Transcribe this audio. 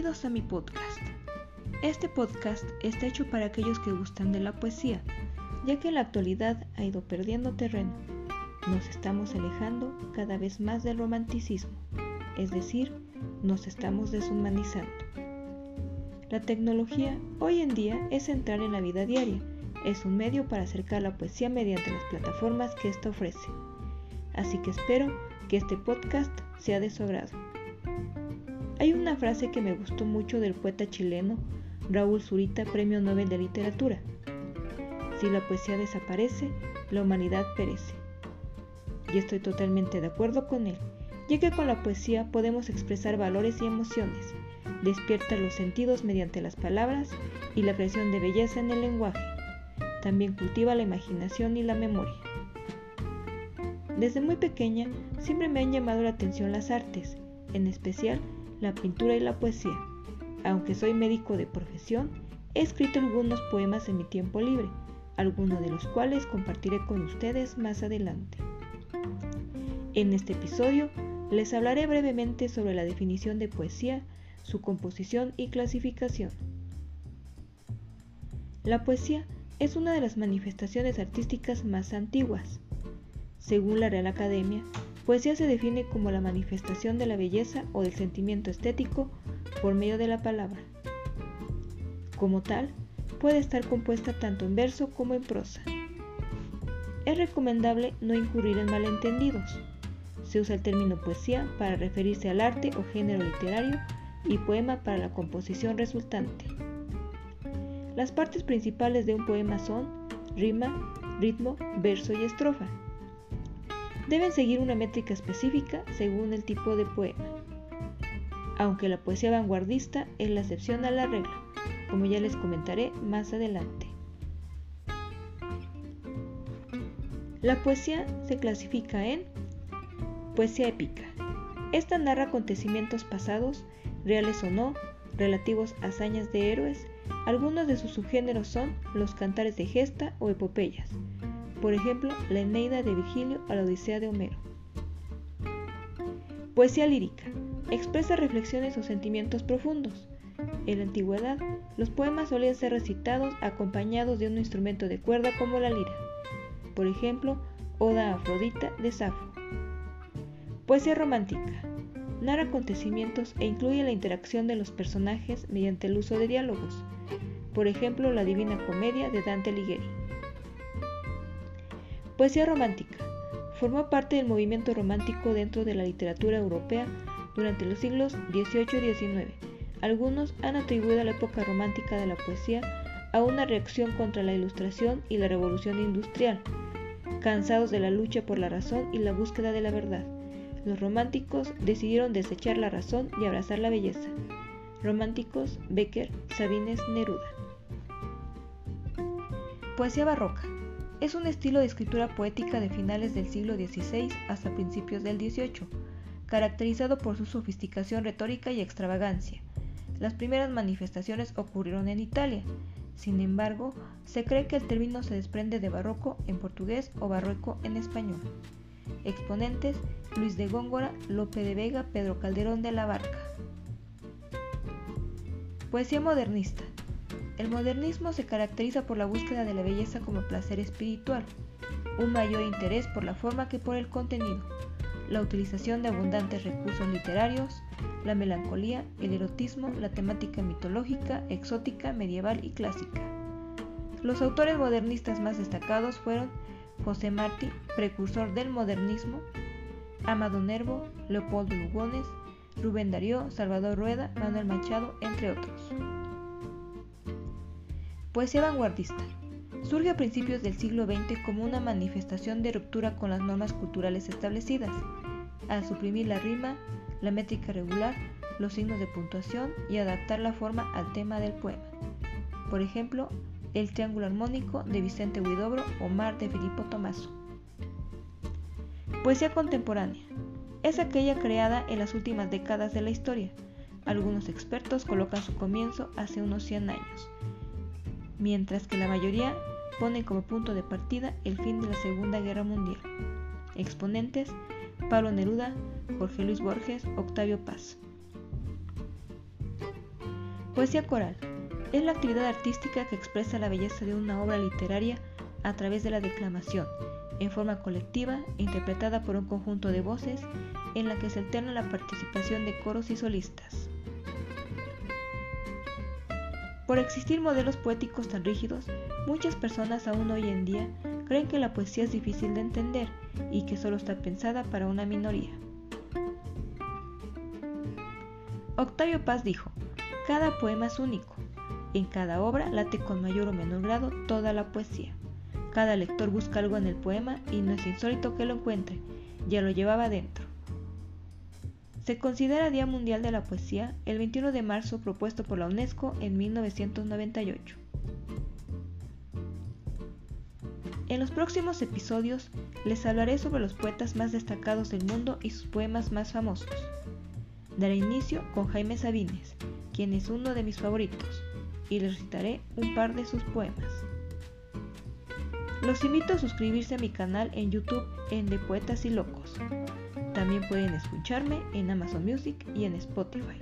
Bienvenidos a mi podcast. Este podcast está hecho para aquellos que gustan de la poesía, ya que en la actualidad ha ido perdiendo terreno. Nos estamos alejando cada vez más del romanticismo, es decir, nos estamos deshumanizando. La tecnología hoy en día es central en la vida diaria, es un medio para acercar la poesía mediante las plataformas que ésta ofrece. Así que espero que este podcast sea de su agrado. Hay una frase que me gustó mucho del poeta chileno Raúl Zurita, Premio Nobel de Literatura. Si la poesía desaparece, la humanidad perece. Y estoy totalmente de acuerdo con él, ya que con la poesía podemos expresar valores y emociones, despierta los sentidos mediante las palabras y la creación de belleza en el lenguaje. También cultiva la imaginación y la memoria. Desde muy pequeña siempre me han llamado la atención las artes, en especial la pintura y la poesía. Aunque soy médico de profesión, he escrito algunos poemas en mi tiempo libre, algunos de los cuales compartiré con ustedes más adelante. En este episodio les hablaré brevemente sobre la definición de poesía, su composición y clasificación. La poesía es una de las manifestaciones artísticas más antiguas. Según la Real Academia, Poesía se define como la manifestación de la belleza o del sentimiento estético por medio de la palabra. Como tal, puede estar compuesta tanto en verso como en prosa. Es recomendable no incurrir en malentendidos. Se usa el término poesía para referirse al arte o género literario y poema para la composición resultante. Las partes principales de un poema son rima, ritmo, verso y estrofa deben seguir una métrica específica según el tipo de poema. Aunque la poesía vanguardista es la excepción a la regla, como ya les comentaré más adelante. La poesía se clasifica en poesía épica. Esta narra acontecimientos pasados, reales o no, relativos a hazañas de héroes. Algunos de sus subgéneros son los cantares de gesta o epopeyas, por ejemplo, la Eneida de Virgilio a la Odisea de Homero. Poesía lírica. Expresa reflexiones o sentimientos profundos. En la antigüedad, los poemas solían ser recitados acompañados de un instrumento de cuerda como la lira. Por ejemplo, Oda a Afrodita de Safo. Poesía romántica. Narra acontecimientos e incluye la interacción de los personajes mediante el uso de diálogos. Por ejemplo, la Divina Comedia de Dante Alighieri. Poesía romántica. Formó parte del movimiento romántico dentro de la literatura europea durante los siglos XVIII y XIX. Algunos han atribuido la época romántica de la poesía a una reacción contra la ilustración y la revolución industrial. Cansados de la lucha por la razón y la búsqueda de la verdad, los románticos decidieron desechar la razón y abrazar la belleza. Románticos Becker, Sabines, Neruda. Poesía barroca. Es un estilo de escritura poética de finales del siglo XVI hasta principios del XVIII, caracterizado por su sofisticación retórica y extravagancia. Las primeras manifestaciones ocurrieron en Italia. Sin embargo, se cree que el término se desprende de barroco en portugués o barroco en español. Exponentes: Luis de Góngora, Lope de Vega, Pedro Calderón de la Barca. Poesía modernista. El modernismo se caracteriza por la búsqueda de la belleza como placer espiritual, un mayor interés por la forma que por el contenido, la utilización de abundantes recursos literarios, la melancolía, el erotismo, la temática mitológica, exótica, medieval y clásica. Los autores modernistas más destacados fueron José Martí, precursor del modernismo, Amado Nervo, Leopoldo Lugones, Rubén Darío, Salvador Rueda, Manuel Machado, entre otros. Poesía vanguardista. Surge a principios del siglo XX como una manifestación de ruptura con las normas culturales establecidas, al suprimir la rima, la métrica regular, los signos de puntuación y adaptar la forma al tema del poema. Por ejemplo, El Triángulo Armónico de Vicente Huidobro o Mar de Filippo Tomaso. Poesía contemporánea. Es aquella creada en las últimas décadas de la historia. Algunos expertos colocan su comienzo hace unos 100 años mientras que la mayoría ponen como punto de partida el fin de la Segunda Guerra Mundial. Exponentes: Pablo Neruda, Jorge Luis Borges, Octavio Paz. Poesía coral es la actividad artística que expresa la belleza de una obra literaria a través de la declamación, en forma colectiva interpretada por un conjunto de voces en la que se alterna la participación de coros y solistas. Por existir modelos poéticos tan rígidos, muchas personas aún hoy en día creen que la poesía es difícil de entender y que solo está pensada para una minoría. Octavio Paz dijo, cada poema es único, en cada obra late con mayor o menor grado toda la poesía. Cada lector busca algo en el poema y no es insólito que lo encuentre, ya lo llevaba dentro. Se considera Día Mundial de la Poesía el 21 de marzo propuesto por la UNESCO en 1998. En los próximos episodios les hablaré sobre los poetas más destacados del mundo y sus poemas más famosos. Daré inicio con Jaime Sabines, quien es uno de mis favoritos, y les recitaré un par de sus poemas. Los invito a suscribirse a mi canal en YouTube en De Poetas y Locos. También pueden escucharme en Amazon Music y en Spotify.